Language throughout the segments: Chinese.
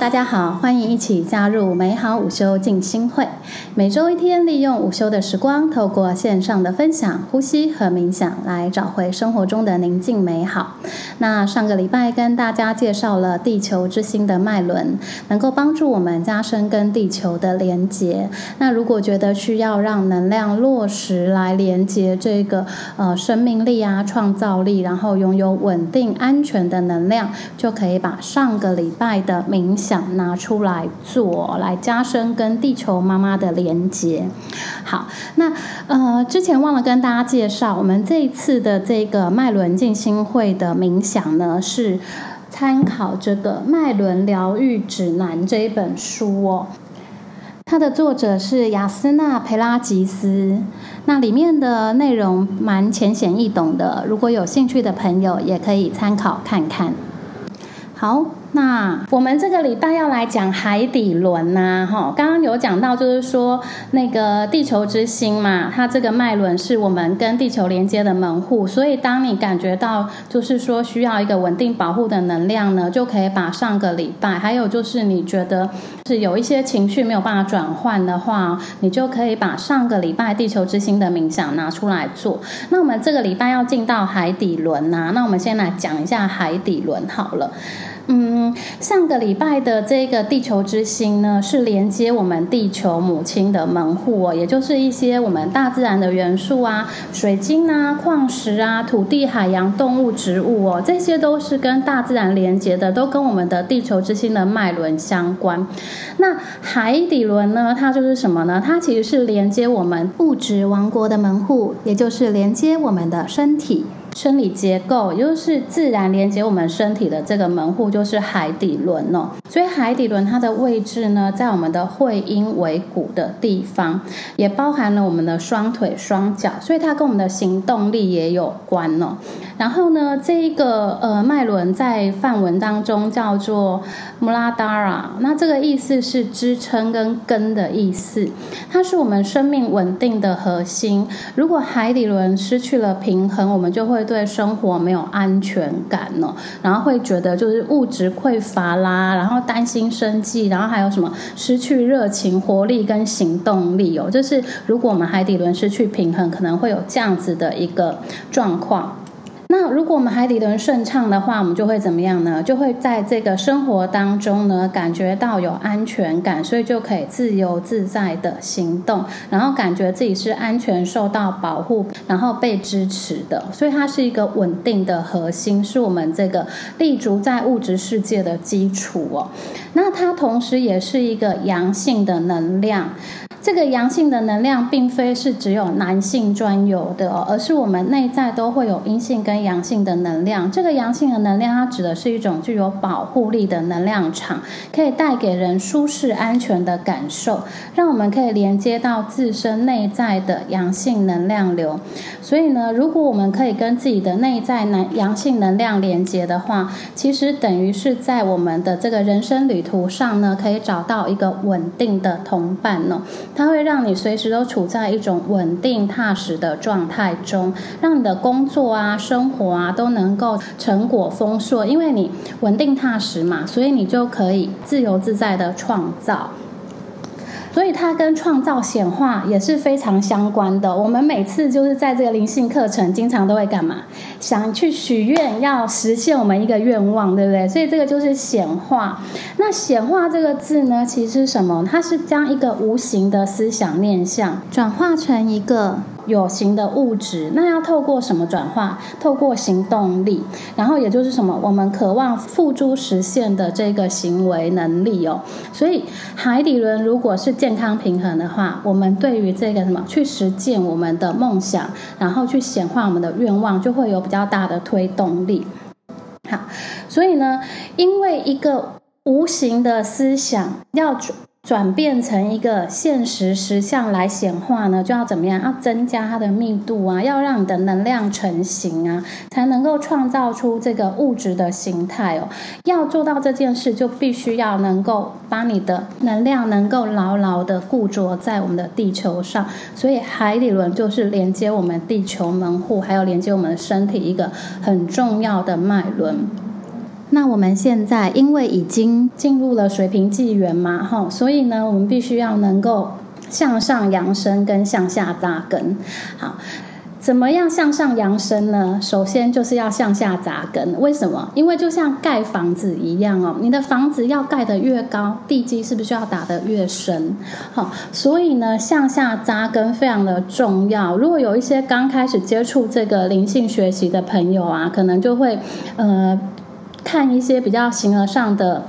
大家好，欢迎一起加入美好午休静心会。每周一天，利用午休的时光，透过线上的分享、呼吸和冥想，来找回生活中的宁静美好。那上个礼拜跟大家介绍了地球之心的脉轮，能够帮助我们加深跟地球的连接。那如果觉得需要让能量落实来连接这个呃生命力啊、创造力，然后拥有稳定安全的能量，就可以把上个礼拜的。冥想想拿出来做，来加深跟地球妈妈的连接。好，那呃，之前忘了跟大家介绍，我们这一次的这个脉轮静心会的冥想呢，是参考这个《脉轮疗愈指南》这一本书哦。它的作者是雅斯纳·培拉吉斯，那里面的内容蛮浅显易懂的，如果有兴趣的朋友也可以参考看看。好。那我们这个礼拜要来讲海底轮呐，哈，刚刚有讲到，就是说那个地球之心嘛，它这个脉轮是我们跟地球连接的门户，所以当你感觉到就是说需要一个稳定保护的能量呢，就可以把上个礼拜，还有就是你觉得是有一些情绪没有办法转换的话，你就可以把上个礼拜地球之心的冥想拿出来做。那我们这个礼拜要进到海底轮呐，那我们先来讲一下海底轮好了。嗯，上个礼拜的这个地球之心呢，是连接我们地球母亲的门户哦，也就是一些我们大自然的元素啊，水晶啊、矿石啊、土地、海洋、动物、植物哦，这些都是跟大自然连接的，都跟我们的地球之心的脉轮相关。那海底轮呢，它就是什么呢？它其实是连接我们物质王国的门户，也就是连接我们的身体。生理结构，也就是自然连接我们身体的这个门户，就是海底轮哦。所以海底轮它的位置呢，在我们的会阴尾骨的地方，也包含了我们的双腿、双脚，所以它跟我们的行动力也有关哦。然后呢，这一个呃脉轮在梵文当中叫做 Muladara，那这个意思是支撑跟根的意思，它是我们生命稳定的核心。如果海底轮失去了平衡，我们就会对生活没有安全感哦，然后会觉得就是物质匮乏啦，然后。担心生计，然后还有什么失去热情、活力跟行动力哦？就是如果我们海底轮失去平衡，可能会有这样子的一个状况。那如果我们海底轮顺畅的话，我们就会怎么样呢？就会在这个生活当中呢，感觉到有安全感，所以就可以自由自在的行动，然后感觉自己是安全、受到保护，然后被支持的。所以它是一个稳定的核心，是我们这个立足在物质世界的基础哦。那它同时也是一个阳性的能量。这个阳性的能量并非是只有男性专有的哦，而是我们内在都会有阴性跟阳性的能量。这个阳性的能量，它指的是一种具有保护力的能量场，可以带给人舒适安全的感受，让我们可以连接到自身内在的阳性能量流。所以呢，如果我们可以跟自己的内在男阳性能量连接的话，其实等于是在我们的这个人生旅途上呢，可以找到一个稳定的同伴呢。它会让你随时都处在一种稳定踏实的状态中，让你的工作啊、生活啊都能够成果丰硕，因为你稳定踏实嘛，所以你就可以自由自在的创造。所以它跟创造显化也是非常相关的。我们每次就是在这个灵性课程，经常都会干嘛？想去许愿，要实现我们一个愿望，对不对？所以这个就是显化。那显化这个字呢，其实什么？它是将一个无形的思想念想转化成一个。有形的物质，那要透过什么转化？透过行动力，然后也就是什么？我们渴望付诸实现的这个行为能力哦。所以海底轮如果是健康平衡的话，我们对于这个什么去实践我们的梦想，然后去显化我们的愿望，就会有比较大的推动力。好，所以呢，因为一个无形的思想要转变成一个现实实相来显化呢，就要怎么样？要增加它的密度啊，要让你的能量成型啊，才能够创造出这个物质的形态哦。要做到这件事，就必须要能够把你的能量能够牢牢的固着在我们的地球上。所以海底轮就是连接我们地球门户，还有连接我们身体一个很重要的脉轮。那我们现在因为已经进入了水平纪元嘛，哈，所以呢，我们必须要能够向上扬升跟向下扎根。好，怎么样向上扬升呢？首先就是要向下扎根。为什么？因为就像盖房子一样哦，你的房子要盖得越高，地基是不是要打得越深？好，所以呢，向下扎根非常的重要。如果有一些刚开始接触这个灵性学习的朋友啊，可能就会呃。看一些比较形而上的。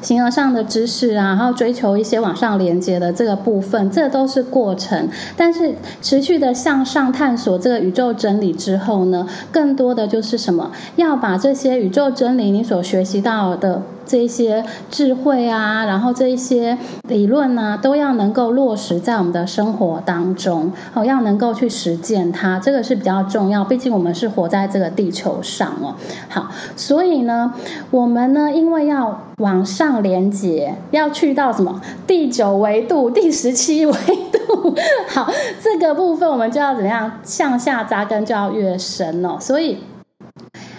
形而上的知识啊，然后追求一些往上连接的这个部分，这都是过程。但是持续的向上探索这个宇宙真理之后呢，更多的就是什么？要把这些宇宙真理你所学习到的这些智慧啊，然后这一些理论呢，都要能够落实在我们的生活当中，哦，要能够去实践它，这个是比较重要。毕竟我们是活在这个地球上哦。好，所以呢，我们呢，因为要往上连接，要去到什么第九维度、第十七维度？好，这个部分我们就要怎么样向下扎根，就要越深哦。所以，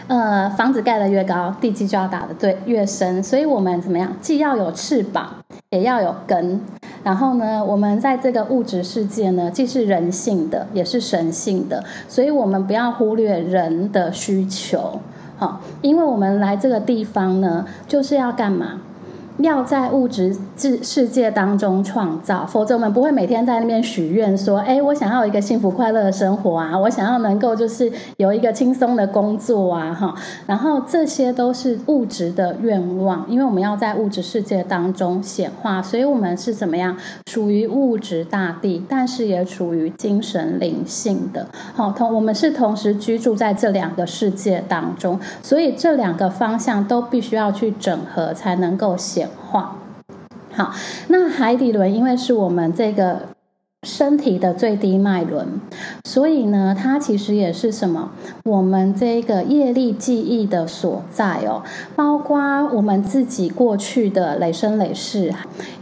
呃，房子盖得越高，地基就要打得对越深。所以我们怎么样，既要有翅膀，也要有根。然后呢，我们在这个物质世界呢，既是人性的，也是神性的。所以我们不要忽略人的需求。好，因为我们来这个地方呢，就是要干嘛？要在物质世世界当中创造，否则我们不会每天在那边许愿说：“哎，我想要一个幸福快乐的生活啊，我想要能够就是有一个轻松的工作啊，哈。”然后这些都是物质的愿望，因为我们要在物质世界当中显化，所以我们是怎么样？属于物质大地，但是也属于精神灵性的。好，同我们是同时居住在这两个世界当中，所以这两个方向都必须要去整合，才能够显。化好，那海底轮因为是我们这个身体的最低脉轮，所以呢，它其实也是什么？我们这个业力记忆的所在哦，包括我们自己过去的累生累世，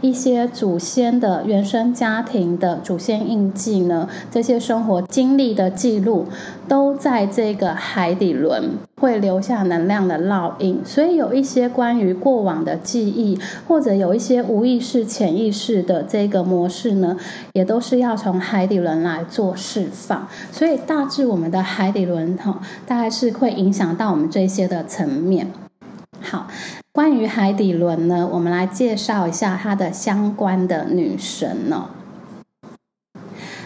一些祖先的原生家庭的祖先印记呢，这些生活经历的记录，都在这个海底轮。会留下能量的烙印，所以有一些关于过往的记忆，或者有一些无意识、潜意识的这个模式呢，也都是要从海底轮来做释放。所以大致我们的海底轮哈，大概是会影响到我们这些的层面。好，关于海底轮呢，我们来介绍一下它的相关的女神呢。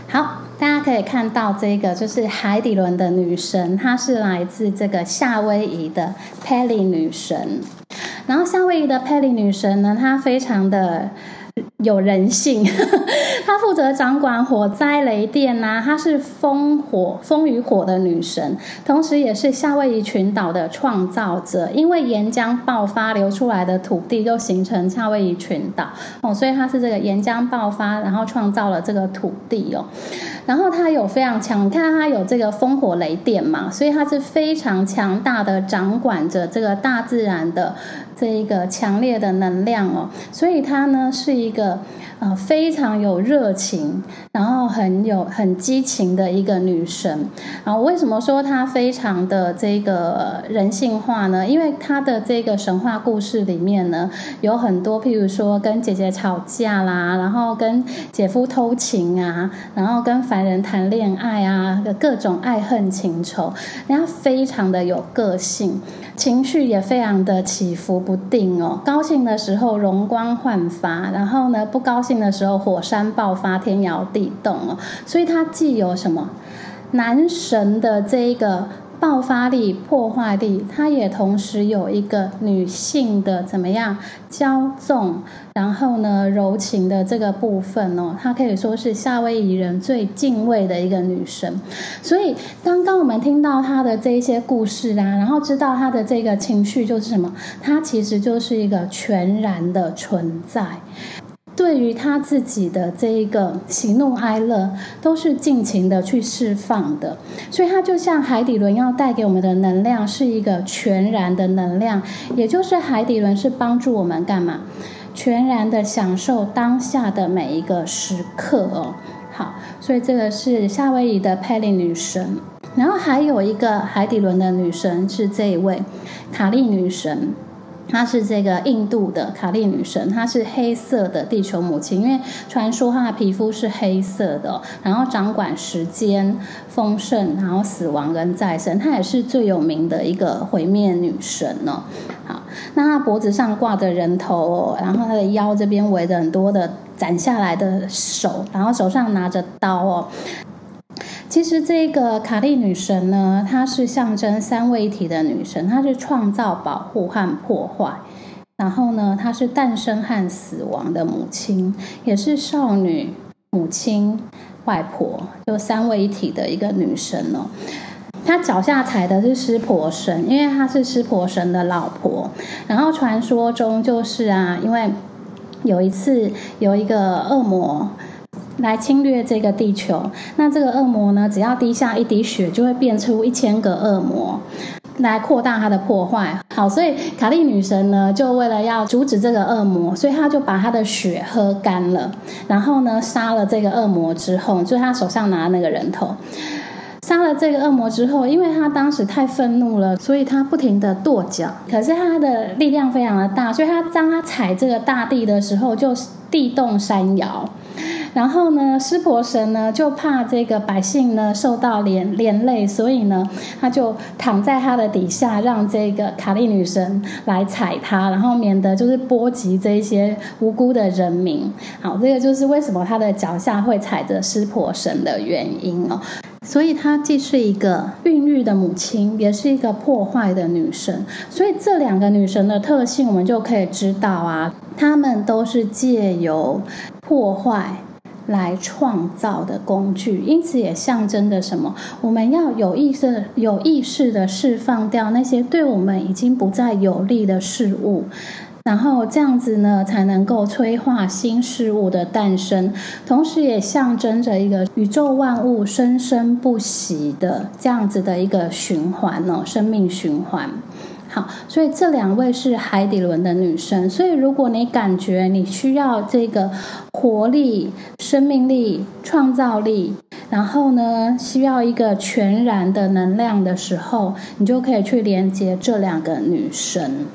好。大家可以看到，这个就是海底轮的女神，她是来自这个夏威夷的 Pele 女神。然后夏威夷的 Pele 女神呢，她非常的。有人性，她负责掌管火灾雷电呐，她是风火风与火的女神，同时也是夏威夷群岛的创造者。因为岩浆爆发流出来的土地，就形成夏威夷群岛哦，所以她是这个岩浆爆发，然后创造了这个土地哦。然后她有非常强，你看她有这个风火雷电嘛，所以她是非常强大的掌管着这个大自然的这一个强烈的能量哦，所以它呢是一。个啊非常有热情，然后很有很激情的一个女神。然后为什么说她非常的这个人性化呢？因为她的这个神话故事里面呢，有很多譬如说跟姐姐吵架啦，然后跟姐夫偷情啊，然后跟凡人谈恋爱啊，各种爱恨情仇，人家非常的有个性。情绪也非常的起伏不定哦，高兴的时候容光焕发，然后呢不高兴的时候火山爆发，天摇地动哦，所以它既有什么男神的这一个。爆发力、破坏力，它也同时有一个女性的怎么样骄纵，然后呢柔情的这个部分哦，它可以说是夏威夷人最敬畏的一个女神。所以刚刚我们听到她的这一些故事啊，然后知道她的这个情绪就是什么，她其实就是一个全然的存在。对于他自己的这一个喜怒哀乐，都是尽情的去释放的。所以，他就像海底轮要带给我们的能量，是一个全然的能量，也就是海底轮是帮助我们干嘛？全然的享受当下的每一个时刻哦。好，所以这个是夏威夷的佩利女神。然后还有一个海底轮的女神是这一位卡利女神，她是这个印度的卡利女神，她是黑色的地球母亲，因为传说她的皮肤是黑色的，然后掌管时间、丰盛，然后死亡跟再生，她也是最有名的一个毁灭女神呢。好，那她脖子上挂着人头，然后她的腰这边围着很多的斩下来的手，然后手上拿着刀哦。其实这个卡利女神呢，她是象征三位一体的女神，她是创造、保护和破坏。然后呢，她是诞生和死亡的母亲，也是少女、母亲、外婆，就三位一体的一个女神哦。她脚下踩的是湿婆神，因为她是湿婆神的老婆。然后传说中就是啊，因为有一次有一个恶魔。来侵略这个地球，那这个恶魔呢？只要滴下一滴血，就会变出一千个恶魔，来扩大它的破坏。好，所以卡利女神呢，就为了要阻止这个恶魔，所以她就把她的血喝干了，然后呢，杀了这个恶魔之后，就是她手上拿的那个人头，杀了这个恶魔之后，因为她当时太愤怒了，所以她不停的跺脚，可是她的力量非常的大，所以她当她踩这个大地的时候，就地动山摇。然后呢，湿婆神呢就怕这个百姓呢受到连连累，所以呢，他就躺在他的底下，让这个卡利女神来踩他，然后免得就是波及这些无辜的人民。好，这个就是为什么他的脚下会踩着湿婆神的原因哦。所以她既是一个孕育的母亲，也是一个破坏的女神。所以这两个女神的特性，我们就可以知道啊，她们都是借由破坏。来创造的工具，因此也象征着什么？我们要有意识、有意识的释放掉那些对我们已经不再有利的事物，然后这样子呢，才能够催化新事物的诞生，同时也象征着一个宇宙万物生生不息的这样子的一个循环哦，生命循环。好，所以这两位是海底轮的女生。所以如果你感觉你需要这个活力、生命力、创造力，然后呢需要一个全然的能量的时候，你就可以去连接这两个女神。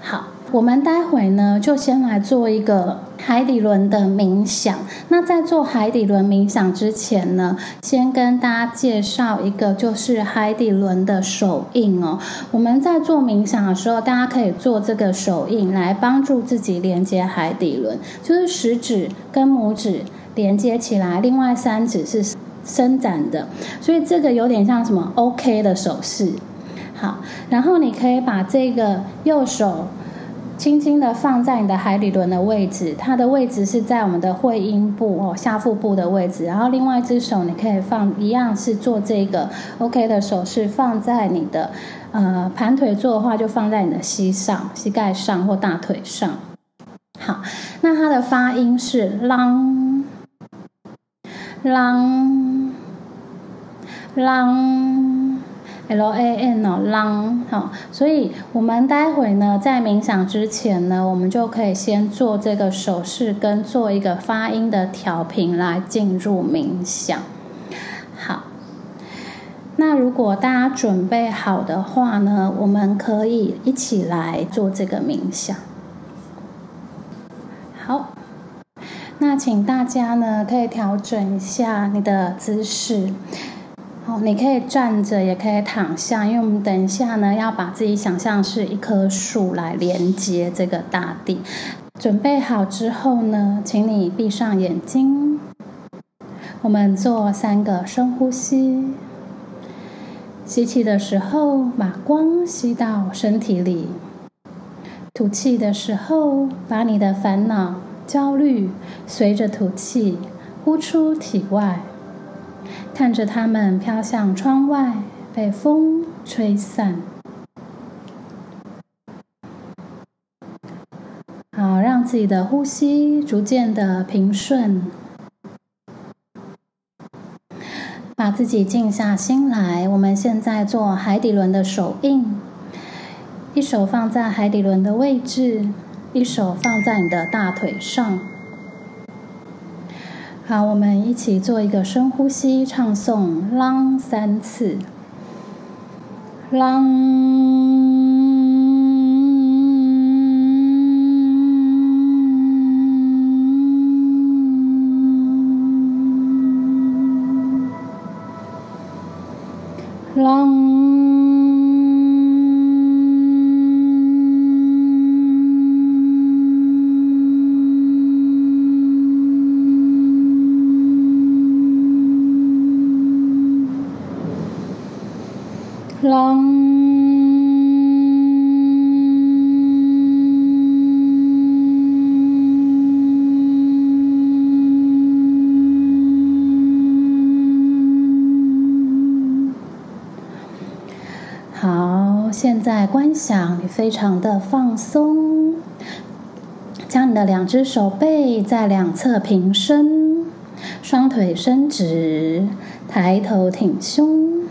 好。我们待会呢，就先来做一个海底轮的冥想。那在做海底轮冥想之前呢，先跟大家介绍一个，就是海底轮的手印哦。我们在做冥想的时候，大家可以做这个手印来帮助自己连接海底轮，就是食指跟拇指连接起来，另外三指是伸展的，所以这个有点像什么 OK 的手势。好，然后你可以把这个右手。轻轻的放在你的海底轮的位置，它的位置是在我们的会阴部哦下腹部的位置。然后另外一只手你可以放一样是做这个 OK 的手势，放在你的呃盘腿坐的话就放在你的膝上、膝盖上或大腿上。好，那它的发音是 long long long。L A N 哦，long 好，所以我们待会呢，在冥想之前呢，我们就可以先做这个手势跟做一个发音的调频来进入冥想。好，那如果大家准备好的话呢，我们可以一起来做这个冥想。好，那请大家呢，可以调整一下你的姿势。好，你可以站着，也可以躺下，因为我们等一下呢，要把自己想象是一棵树来连接这个大地。准备好之后呢，请你闭上眼睛，我们做三个深呼吸。吸气的时候，把光吸到身体里；吐气的时候，把你的烦恼、焦虑随着吐气呼出体外。看着它们飘向窗外，被风吹散。好，让自己的呼吸逐渐的平顺，把自己静下心来。我们现在做海底轮的手印，一手放在海底轮的位置，一手放在你的大腿上。好，我们一起做一个深呼吸，唱诵“啷”三次，“啷”。非常的放松，将你的两只手背在两侧平伸，双腿伸直，抬头挺胸，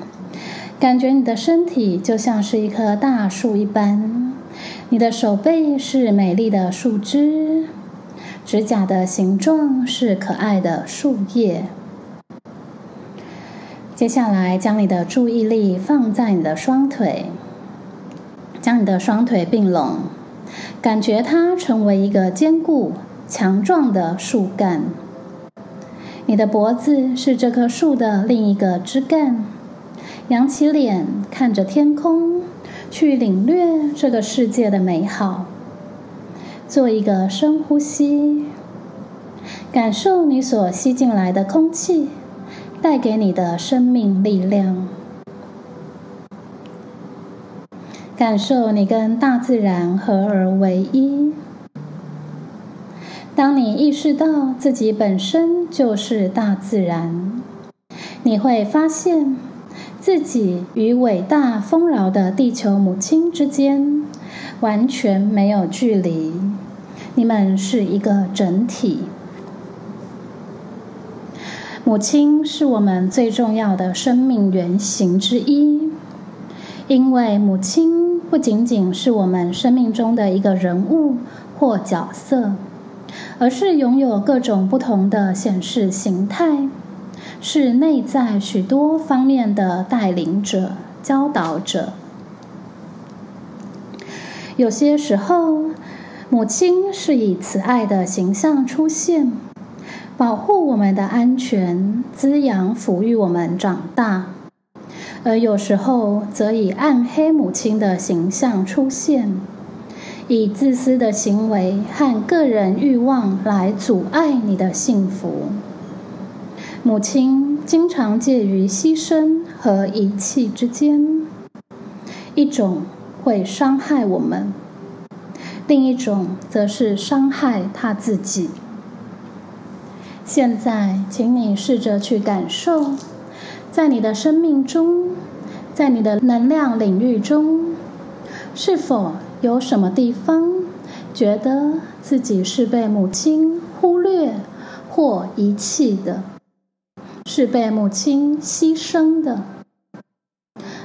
感觉你的身体就像是一棵大树一般，你的手背是美丽的树枝，指甲的形状是可爱的树叶。接下来，将你的注意力放在你的双腿，将你的双腿并拢，感觉它成为一个坚固、强壮的树干。你的脖子是这棵树的另一个枝干。扬起脸，看着天空，去领略这个世界的美好。做一个深呼吸，感受你所吸进来的空气。带给你的生命力量，感受你跟大自然合而为一。当你意识到自己本身就是大自然，你会发现自己与伟大丰饶的地球母亲之间完全没有距离，你们是一个整体。母亲是我们最重要的生命原型之一，因为母亲不仅仅是我们生命中的一个人物或角色，而是拥有各种不同的显示形态，是内在许多方面的带领者、教导者。有些时候，母亲是以慈爱的形象出现。保护我们的安全，滋养抚育我们长大；而有时候则以暗黑母亲的形象出现，以自私的行为和个人欲望来阻碍你的幸福。母亲经常介于牺牲和遗弃之间，一种会伤害我们，另一种则是伤害他自己。现在，请你试着去感受，在你的生命中，在你的能量领域中，是否有什么地方觉得自己是被母亲忽略或遗弃的，是被母亲牺牲的？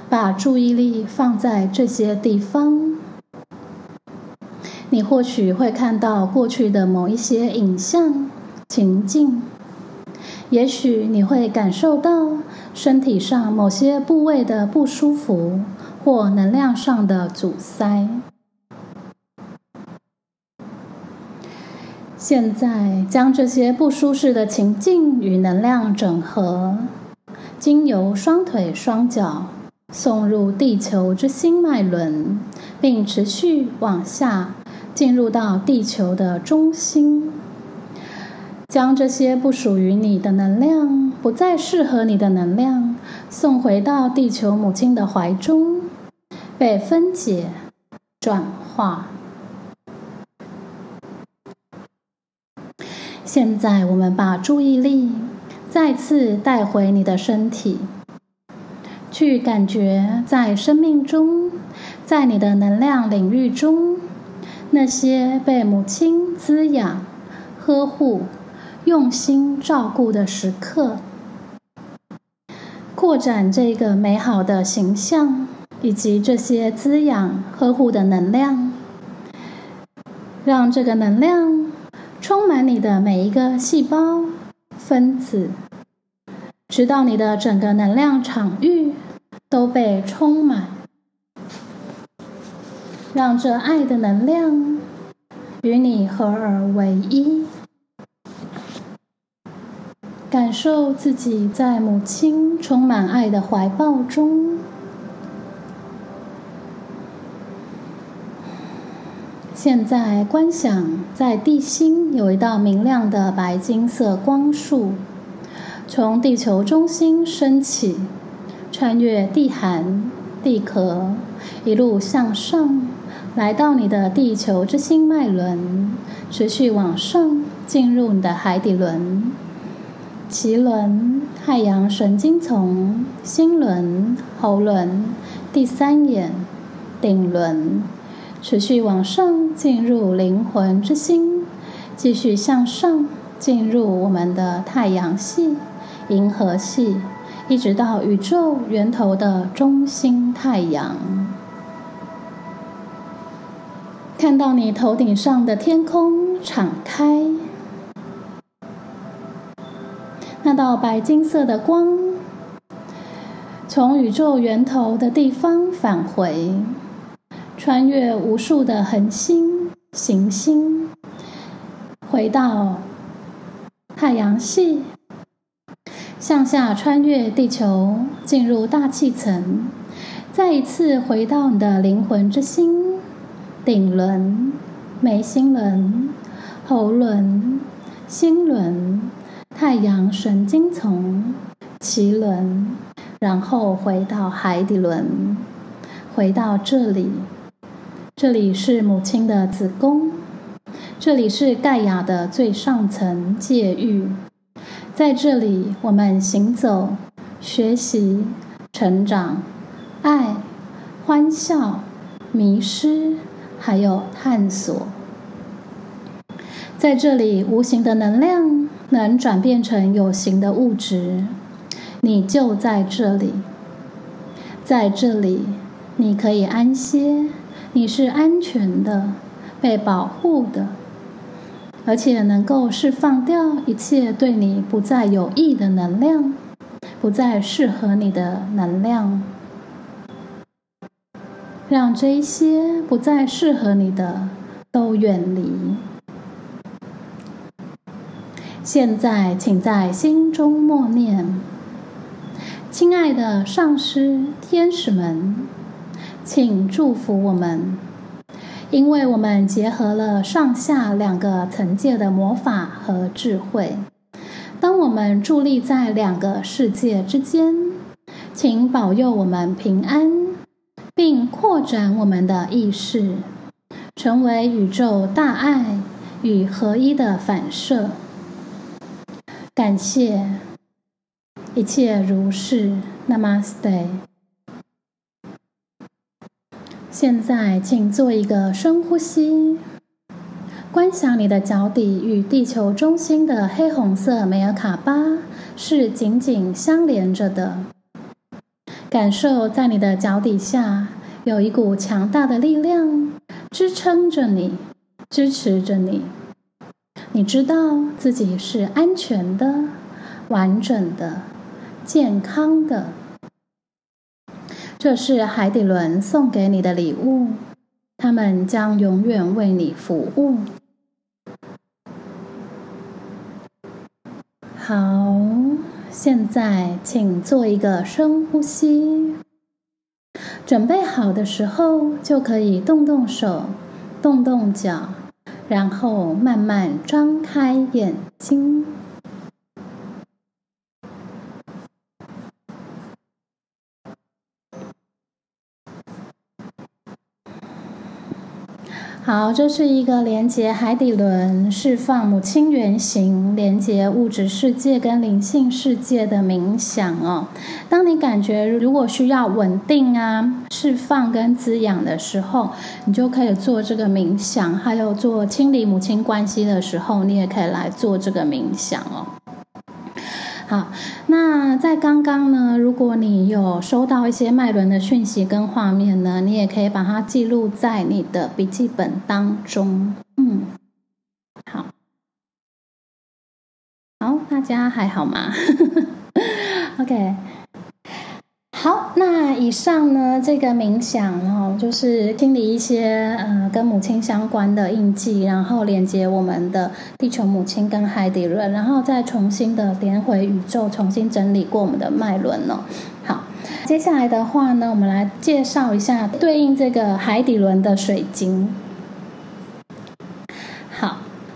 把注意力放在这些地方，你或许会看到过去的某一些影像。情境，也许你会感受到身体上某些部位的不舒服，或能量上的阻塞。现在，将这些不舒适的情境与能量整合，经由双腿、双脚送入地球之心脉轮，并持续往下进入到地球的中心。将这些不属于你的能量、不再适合你的能量，送回到地球母亲的怀中，被分解、转化。现在，我们把注意力再次带回你的身体，去感觉在生命中，在你的能量领域中，那些被母亲滋养、呵护、用心照顾的时刻，扩展这个美好的形象，以及这些滋养、呵护的能量，让这个能量充满你的每一个细胞、分子，直到你的整个能量场域都被充满。让这爱的能量与你合而为一，感受自己在母亲充满爱的怀抱中。现在观想，在地心有一道明亮的白金色光束，从地球中心升起，穿越地函、地壳，一路向上。来到你的地球之心脉轮，持续往上，进入你的海底轮、脐轮、太阳神经丛、心轮、喉轮、第三眼、顶轮，持续往上，进入灵魂之心，继续向上，进入我们的太阳系、银河系，一直到宇宙源头的中心太阳。看到你头顶上的天空敞开，那道白金色的光从宇宙源头的地方返回，穿越无数的恒星、行星，回到太阳系，向下穿越地球，进入大气层，再一次回到你的灵魂之心。顶轮、眉心轮、喉轮、心轮、太阳神经丛、脐轮，然后回到海底轮，回到这里。这里是母亲的子宫，这里是盖亚的最上层界域。在这里，我们行走、学习、成长、爱、欢笑、迷失。还有探索，在这里，无形的能量能转变成有形的物质。你就在这里，在这里，你可以安歇，你是安全的，被保护的，而且能够释放掉一切对你不再有益的能量，不再适合你的能量。让这些不再适合你的都远离。现在，请在心中默念：“亲爱的上师、天使们，请祝福我们，因为我们结合了上下两个层界的魔法和智慧。当我们伫立在两个世界之间，请保佑我们平安。”并扩展我们的意识，成为宇宙大爱与合一的反射。感谢，一切如是。Namaste。现在，请做一个深呼吸，观想你的脚底与地球中心的黑红色梅尔卡巴是紧紧相连着的。感受在你的脚底下有一股强大的力量支撑着你，支持着你。你知道自己是安全的、完整的、健康的。这是海底轮送给你的礼物，他们将永远为你服务。好。现在，请做一个深呼吸。准备好的时候，就可以动动手，动动脚，然后慢慢张开眼睛。好，这是一个连接海底轮、释放母亲原型、连接物质世界跟灵性世界的冥想哦。当你感觉如果需要稳定啊、释放跟滋养的时候，你就可以做这个冥想；还有做清理母亲关系的时候，你也可以来做这个冥想哦。好，那在刚刚呢，如果你有收到一些脉轮的讯息跟画面呢，你也可以把它记录在你的笔记本当中。嗯，好，好，大家还好吗？OK。好，那以上呢，这个冥想哦，就是清理一些呃跟母亲相关的印记，然后连接我们的地球母亲跟海底轮，然后再重新的连回宇宙，重新整理过我们的脉轮哦。好，接下来的话呢，我们来介绍一下对应这个海底轮的水晶。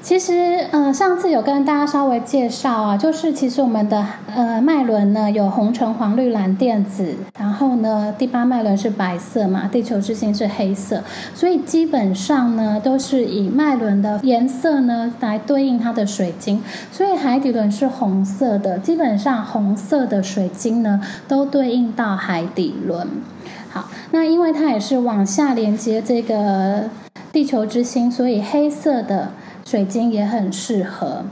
其实，呃，上次有跟大家稍微介绍啊，就是其实我们的呃脉轮呢有红橙黄绿蓝靛紫，然后呢第八脉轮是白色嘛，地球之星是黑色，所以基本上呢都是以脉轮的颜色呢来对应它的水晶，所以海底轮是红色的，基本上红色的水晶呢都对应到海底轮。好，那因为它也是往下连接这个地球之星，所以黑色的。水晶也很适合。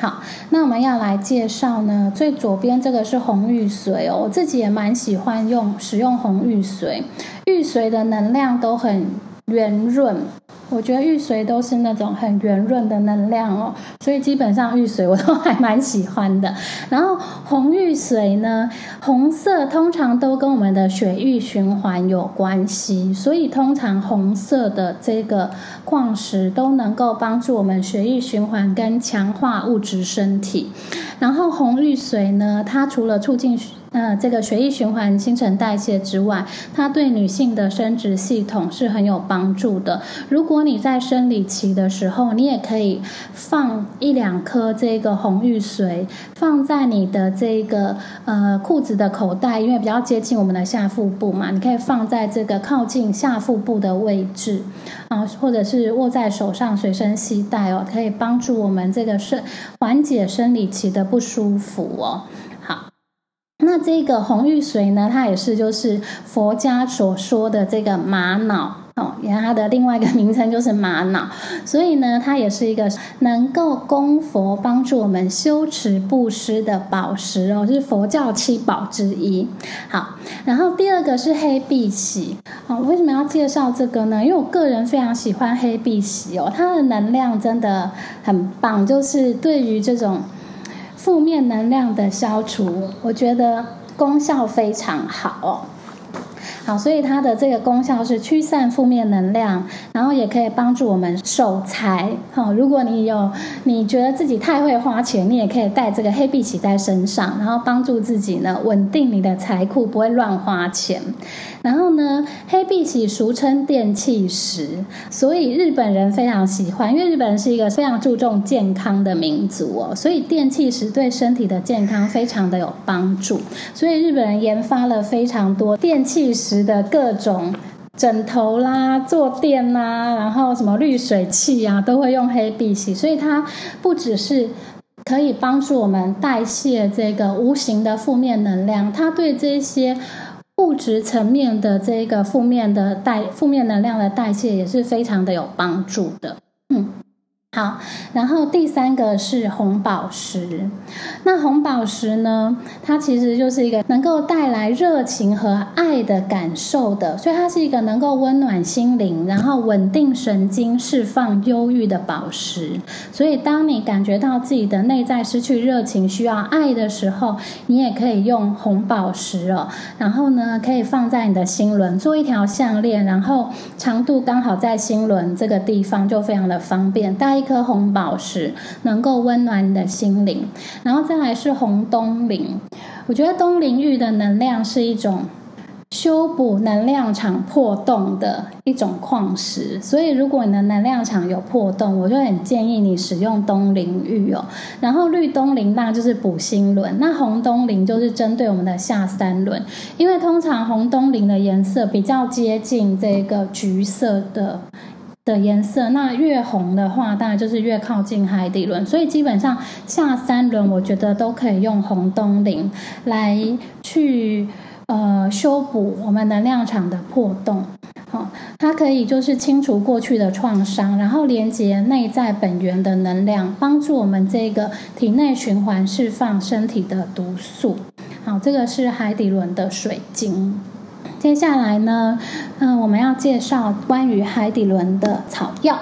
好，那我们要来介绍呢，最左边这个是红玉髓哦，我自己也蛮喜欢用使用红玉髓，玉髓的能量都很圆润。我觉得玉髓都是那种很圆润的能量哦，所以基本上玉髓我都还蛮喜欢的。然后红玉髓呢，红色通常都跟我们的血液循环有关系，所以通常红色的这个矿石都能够帮助我们血液循环跟强化物质身体。然后红玉髓呢，它除了促进那，这个血液循环、新陈代谢之外，它对女性的生殖系统是很有帮助的。如果你在生理期的时候，你也可以放一两颗这个红玉髓，放在你的这个呃裤子的口袋，因为比较接近我们的下腹部嘛，你可以放在这个靠近下腹部的位置啊，或者是握在手上随身携带哦，可以帮助我们这个生缓解生理期的不舒服哦。那这个红玉髓呢，它也是就是佛家所说的这个玛瑙哦，原来它的另外一个名称就是玛瑙，所以呢，它也是一个能够供佛帮助我们修持布施的宝石哦，是佛教七宝之一。好，然后第二个是黑碧玺哦，为什么要介绍这个呢？因为我个人非常喜欢黑碧玺哦，它的能量真的很棒，就是对于这种。负面能量的消除，我觉得功效非常好。好，所以它的这个功效是驱散负面能量，然后也可以帮助我们守财。好，如果你有你觉得自己太会花钱，你也可以带这个黑碧玺在身上，然后帮助自己呢稳定你的财库，不会乱花钱。然后呢，黑碧玺俗称电气石，所以日本人非常喜欢，因为日本人是一个非常注重健康的民族哦，所以电气石对身体的健康非常的有帮助，所以日本人研发了非常多电气石的各种枕头啦、坐垫啦，然后什么滤水器啊，都会用黑碧玺，所以它不只是可以帮助我们代谢这个无形的负面能量，它对这些。物质层面的这个负面的代负面能量的代谢也是非常的有帮助的。嗯。好，然后第三个是红宝石。那红宝石呢？它其实就是一个能够带来热情和爱的感受的，所以它是一个能够温暖心灵，然后稳定神经、释放忧郁的宝石。所以，当你感觉到自己的内在失去热情、需要爱的时候，你也可以用红宝石哦。然后呢，可以放在你的心轮做一条项链，然后长度刚好在心轮这个地方，就非常的方便。大家。一颗红宝石能够温暖你的心灵，然后再来是红东陵。我觉得东陵玉的能量是一种修补能量场破洞的一种矿石，所以如果你的能量场有破洞，我就很建议你使用东陵玉哦。然后绿东陵那就是补心轮，那红东陵就是针对我们的下三轮，因为通常红东陵的颜色比较接近这个橘色的。的颜色，那越红的话，当然就是越靠近海底轮。所以基本上下三轮，我觉得都可以用红东林来去呃修补我们能量场的破洞。好，它可以就是清除过去的创伤，然后连接内在本源的能量，帮助我们这个体内循环释放身体的毒素。好，这个是海底轮的水晶。接下来呢，嗯，我们要介绍关于海底轮的草药。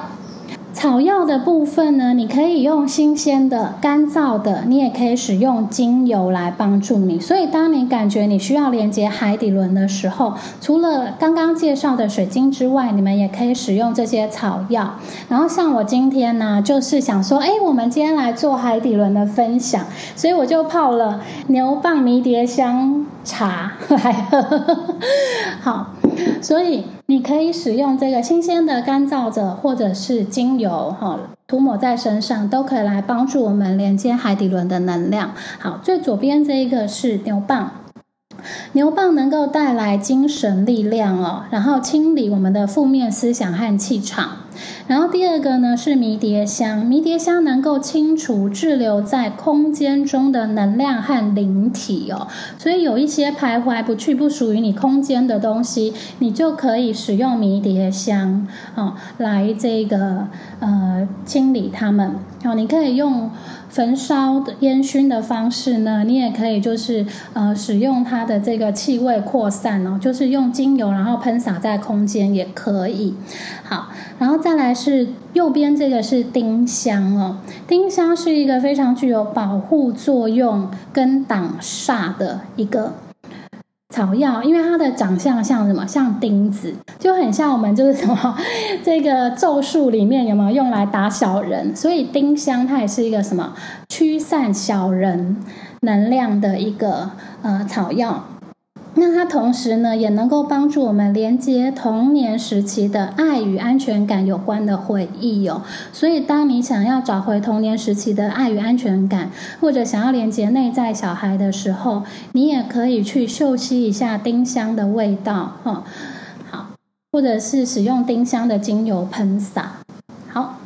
草药的部分呢，你可以用新鲜的、干燥的，你也可以使用精油来帮助你。所以，当你感觉你需要连接海底轮的时候，除了刚刚介绍的水晶之外，你们也可以使用这些草药。然后，像我今天呢，就是想说，哎，我们今天来做海底轮的分享，所以我就泡了牛蒡迷迭香茶来喝。好。所以你可以使用这个新鲜的干燥者，或者是精油，哈，涂抹在身上，都可以来帮助我们连接海底轮的能量。好，最左边这一个是牛蒡，牛蒡能够带来精神力量哦，然后清理我们的负面思想和气场。然后第二个呢是迷迭香，迷迭香能够清除滞留在空间中的能量和灵体哦，所以有一些徘徊不去、不属于你空间的东西，你就可以使用迷迭香哦来这个呃清理它们哦，你可以用。焚烧的烟熏的方式呢，你也可以就是呃使用它的这个气味扩散哦，就是用精油然后喷洒在空间也可以。好，然后再来是右边这个是丁香哦，丁香是一个非常具有保护作用跟挡煞的一个。草药，因为它的长相像什么？像钉子，就很像我们就是什么 这个咒术里面有没有用来打小人？所以丁香它也是一个什么驱散小人能量的一个呃草药。那它同时呢，也能够帮助我们连接童年时期的爱与安全感有关的回忆哦。所以，当你想要找回童年时期的爱与安全感，或者想要连接内在小孩的时候，你也可以去嗅吸一下丁香的味道，哈，好，或者是使用丁香的精油喷洒，好。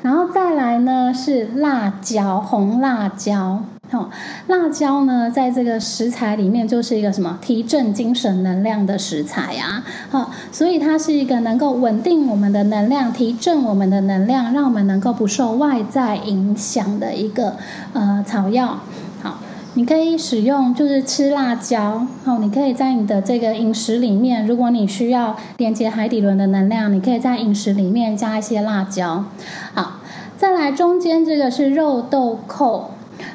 然后再来呢，是辣椒，红辣椒。哦，辣椒呢，在这个食材里面就是一个什么提振精神能量的食材啊。好，所以它是一个能够稳定我们的能量、提振我们的能量，让我们能够不受外在影响的一个呃草药。好，你可以使用，就是吃辣椒。好，你可以在你的这个饮食里面，如果你需要连接海底轮的能量，你可以在饮食里面加一些辣椒。好，再来中间这个是肉豆蔻。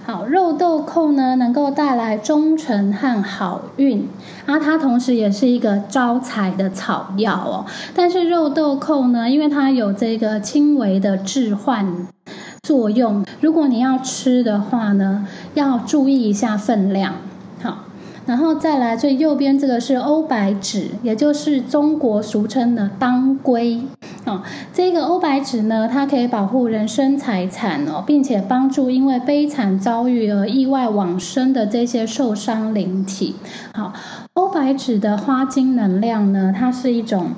好，肉豆蔻呢，能够带来忠诚和好运，啊，它同时也是一个招财的草药哦。但是肉豆蔻呢，因为它有这个轻微的致幻作用，如果你要吃的话呢，要注意一下分量。好然后再来最右边这个是欧白芷，也就是中国俗称的当归哦。这个欧白芷呢，它可以保护人身财产哦，并且帮助因为悲惨遭遇而意外往生的这些受伤灵体。好，欧白芷的花精能量呢，它是一种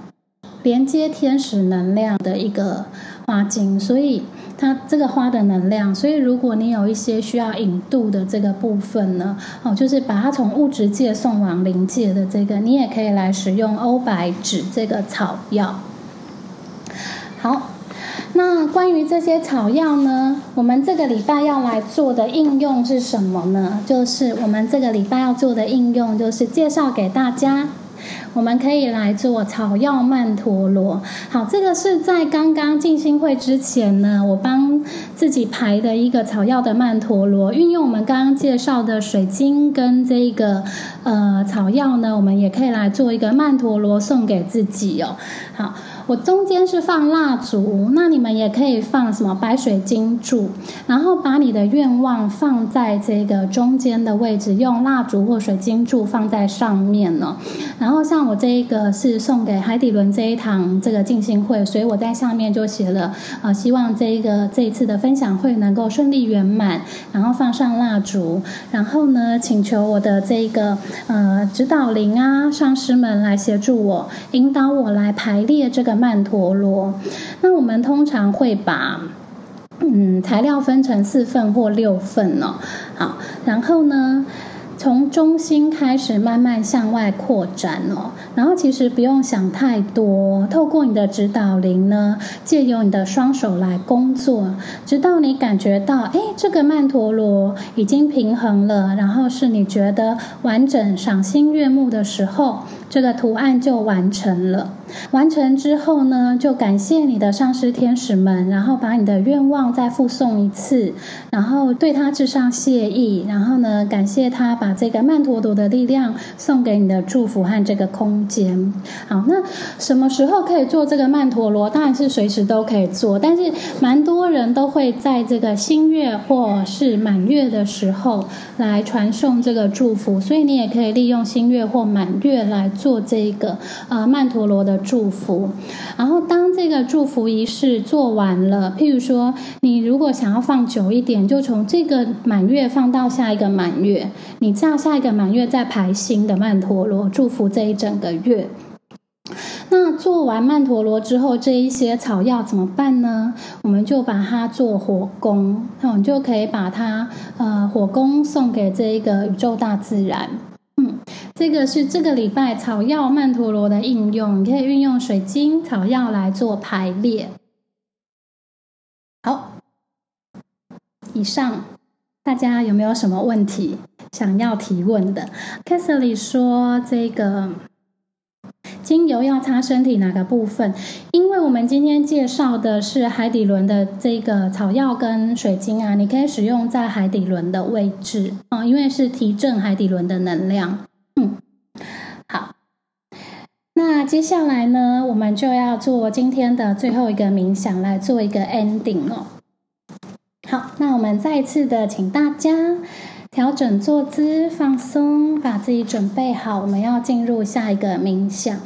连接天使能量的一个花精，所以。它这个花的能量，所以如果你有一些需要引渡的这个部分呢，哦，就是把它从物质界送往灵界的这个，你也可以来使用欧白芷这个草药。好，那关于这些草药呢，我们这个礼拜要来做的应用是什么呢？就是我们这个礼拜要做的应用，就是介绍给大家。我们可以来做草药曼陀罗。好，这个是在刚刚静心会之前呢，我帮自己排的一个草药的曼陀罗，运用我们刚刚介绍的水晶跟这个呃草药呢，我们也可以来做一个曼陀罗送给自己哦。好。我中间是放蜡烛，那你们也可以放什么白水晶柱，然后把你的愿望放在这个中间的位置，用蜡烛或水晶柱放在上面呢。然后像我这一个是送给海底轮这一堂这个静心会，所以我在上面就写了啊，希望这一个这一次的分享会能够顺利圆满，然后放上蜡烛，然后呢，请求我的这个呃指导灵啊上师们来协助我，引导我来排列这个。曼陀罗。那我们通常会把嗯材料分成四份或六份哦。好，然后呢？从中心开始慢慢向外扩展哦，然后其实不用想太多，透过你的指导灵呢，借由你的双手来工作，直到你感觉到，哎，这个曼陀罗已经平衡了，然后是你觉得完整、赏心悦目的时候。这个图案就完成了。完成之后呢，就感谢你的上师天使们，然后把你的愿望再附送一次，然后对他致上谢意，然后呢，感谢他把这个曼陀罗的力量送给你的祝福和这个空间。好，那什么时候可以做这个曼陀罗？当然是随时都可以做，但是蛮多人都会在这个新月或是满月的时候来传送这个祝福，所以你也可以利用新月或满月来。做这个呃曼陀罗的祝福，然后当这个祝福仪式做完了，譬如说你如果想要放久一点，就从这个满月放到下一个满月，你这样下一个满月再排新的曼陀罗祝福这一整个月。那做完曼陀罗之后，这一些草药怎么办呢？我们就把它做火供，那我们就可以把它呃火供送给这一个宇宙大自然。这个是这个礼拜草药曼陀罗的应用，你可以运用水晶草药来做排列。好，以上大家有没有什么问题想要提问的 k a s l y 说这个精油要擦身体哪个部分？因为我们今天介绍的是海底轮的这个草药跟水晶啊，你可以使用在海底轮的位置啊，因为是提振海底轮的能量。嗯，好，那接下来呢，我们就要做今天的最后一个冥想，来做一个 ending 哦。好，那我们再一次的请大家调整坐姿，放松，把自己准备好，我们要进入下一个冥想。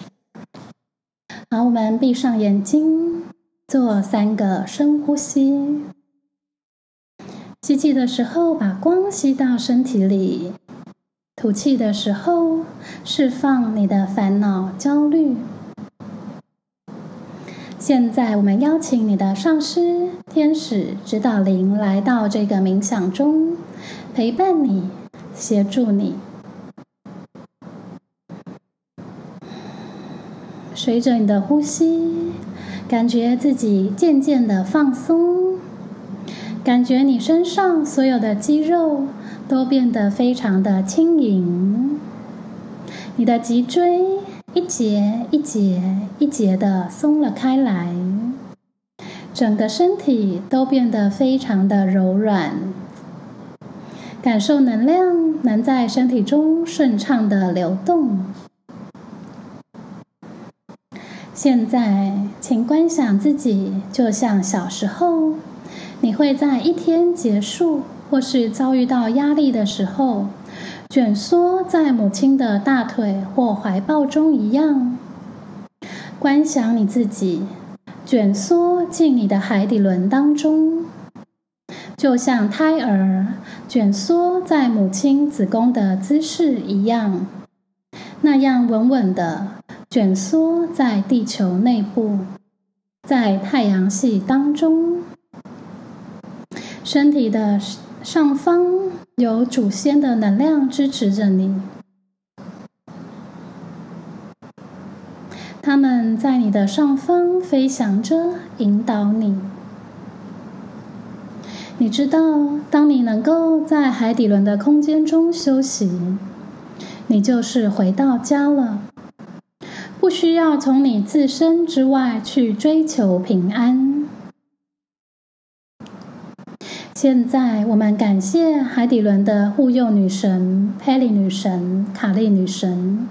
好，我们闭上眼睛，做三个深呼吸。吸气的时候，把光吸到身体里。吐气的时候，释放你的烦恼、焦虑。现在，我们邀请你的上师、天使、指导灵来到这个冥想中，陪伴你，协助你。随着你的呼吸，感觉自己渐渐的放松，感觉你身上所有的肌肉。都变得非常的轻盈，你的脊椎一节一节一节的松了开来，整个身体都变得非常的柔软，感受能量能在身体中顺畅的流动。现在，请观想自己就像小时候，你会在一天结束。或是遭遇到压力的时候，卷缩在母亲的大腿或怀抱中一样，观想你自己卷缩进你的海底轮当中，就像胎儿卷缩在母亲子宫的姿势一样，那样稳稳的卷缩在地球内部，在太阳系当中，身体的。上方有祖先的能量支持着你，他们在你的上方飞翔着，引导你。你知道，当你能够在海底轮的空间中休息，你就是回到家了，不需要从你自身之外去追求平安。现在，我们感谢海底轮的护佑女神佩利女神、卡利女神，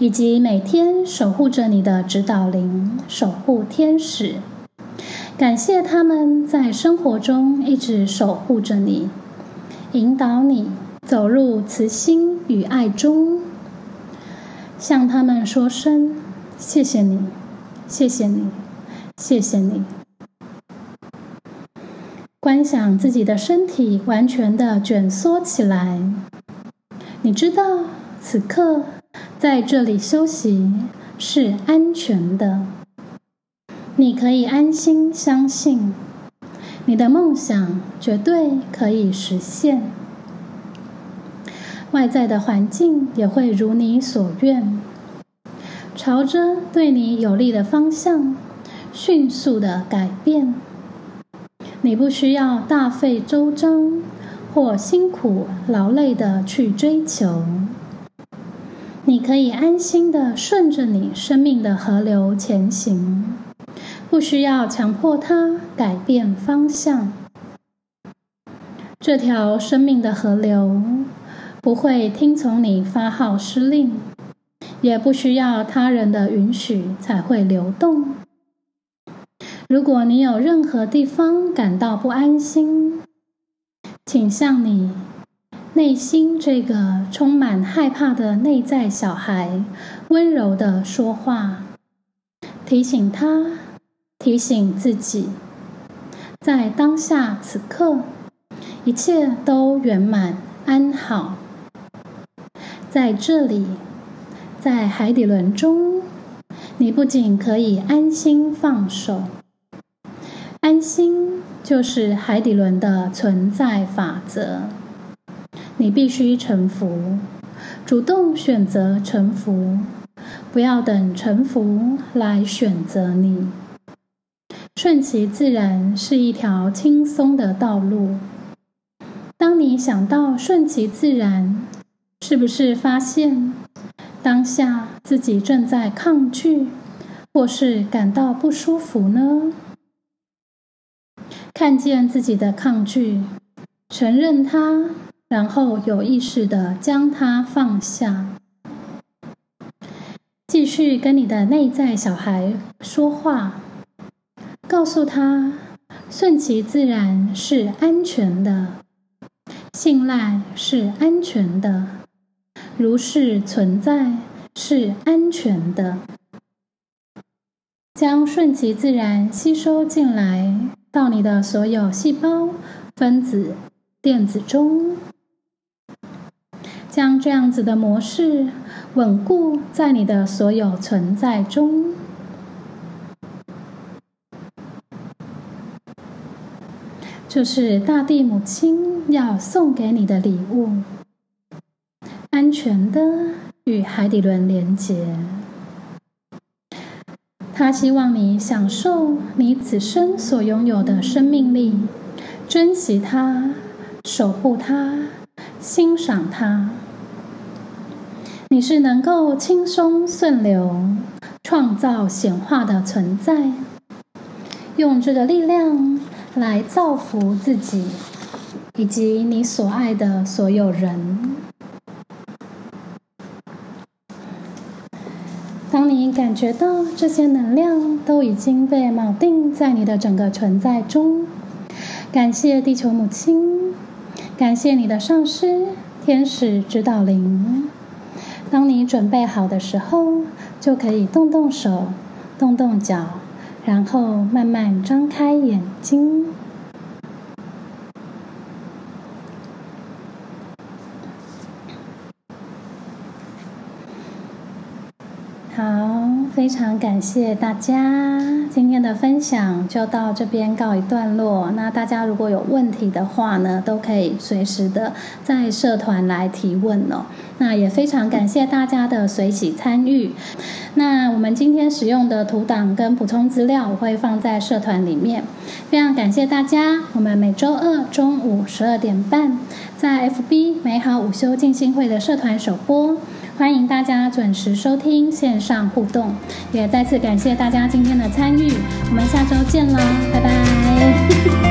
以及每天守护着你的指导灵、守护天使。感谢他们在生活中一直守护着你，引导你走入慈心与爱中。向他们说声谢谢你，谢谢你，谢谢你。观想自己的身体完全的卷缩起来，你知道此刻在这里休息是安全的。你可以安心相信，你的梦想绝对可以实现。外在的环境也会如你所愿，朝着对你有利的方向迅速的改变。你不需要大费周章或辛苦劳累的去追求，你可以安心的顺着你生命的河流前行。不需要强迫他改变方向。这条生命的河流不会听从你发号施令，也不需要他人的允许才会流动。如果你有任何地方感到不安心，请向你内心这个充满害怕的内在小孩温柔的说话，提醒他。提醒自己，在当下此刻，一切都圆满安好。在这里，在海底轮中，你不仅可以安心放手，心就是海底轮的存在法则。你必须臣服，主动选择臣服，不要等臣服来选择你。顺其自然是一条轻松的道路。当你想到顺其自然，是不是发现当下自己正在抗拒，或是感到不舒服呢？看见自己的抗拒，承认它，然后有意识的将它放下，继续跟你的内在小孩说话。告诉他，顺其自然是安全的，信赖是安全的，如是存在是安全的。将顺其自然吸收进来，到你的所有细胞、分子、电子中，将这样子的模式稳固在你的所有存在中。就是大地母亲要送给你的礼物，安全的与海底轮连接。他希望你享受你此生所拥有的生命力，珍惜它，守护它，欣赏它。你是能够轻松顺流、创造显化的存在，用这个力量。来造福自己以及你所爱的所有人。当你感觉到这些能量都已经被铆定在你的整个存在中，感谢地球母亲，感谢你的上师、天使指导灵。当你准备好的时候，就可以动动手，动动脚。然后慢慢张开眼睛。好，非常感谢大家，今天的分享就到这边告一段落。那大家如果有问题的话呢，都可以随时的在社团来提问哦。那也非常感谢大家的随喜参与。那我们今天使用的图档跟补充资料，我会放在社团里面。非常感谢大家。我们每周二中午十二点半，在 FB 美好午休静心会的社团首播，欢迎大家准时收听线上互动。也再次感谢大家今天的参与。我们下周见啦，拜拜。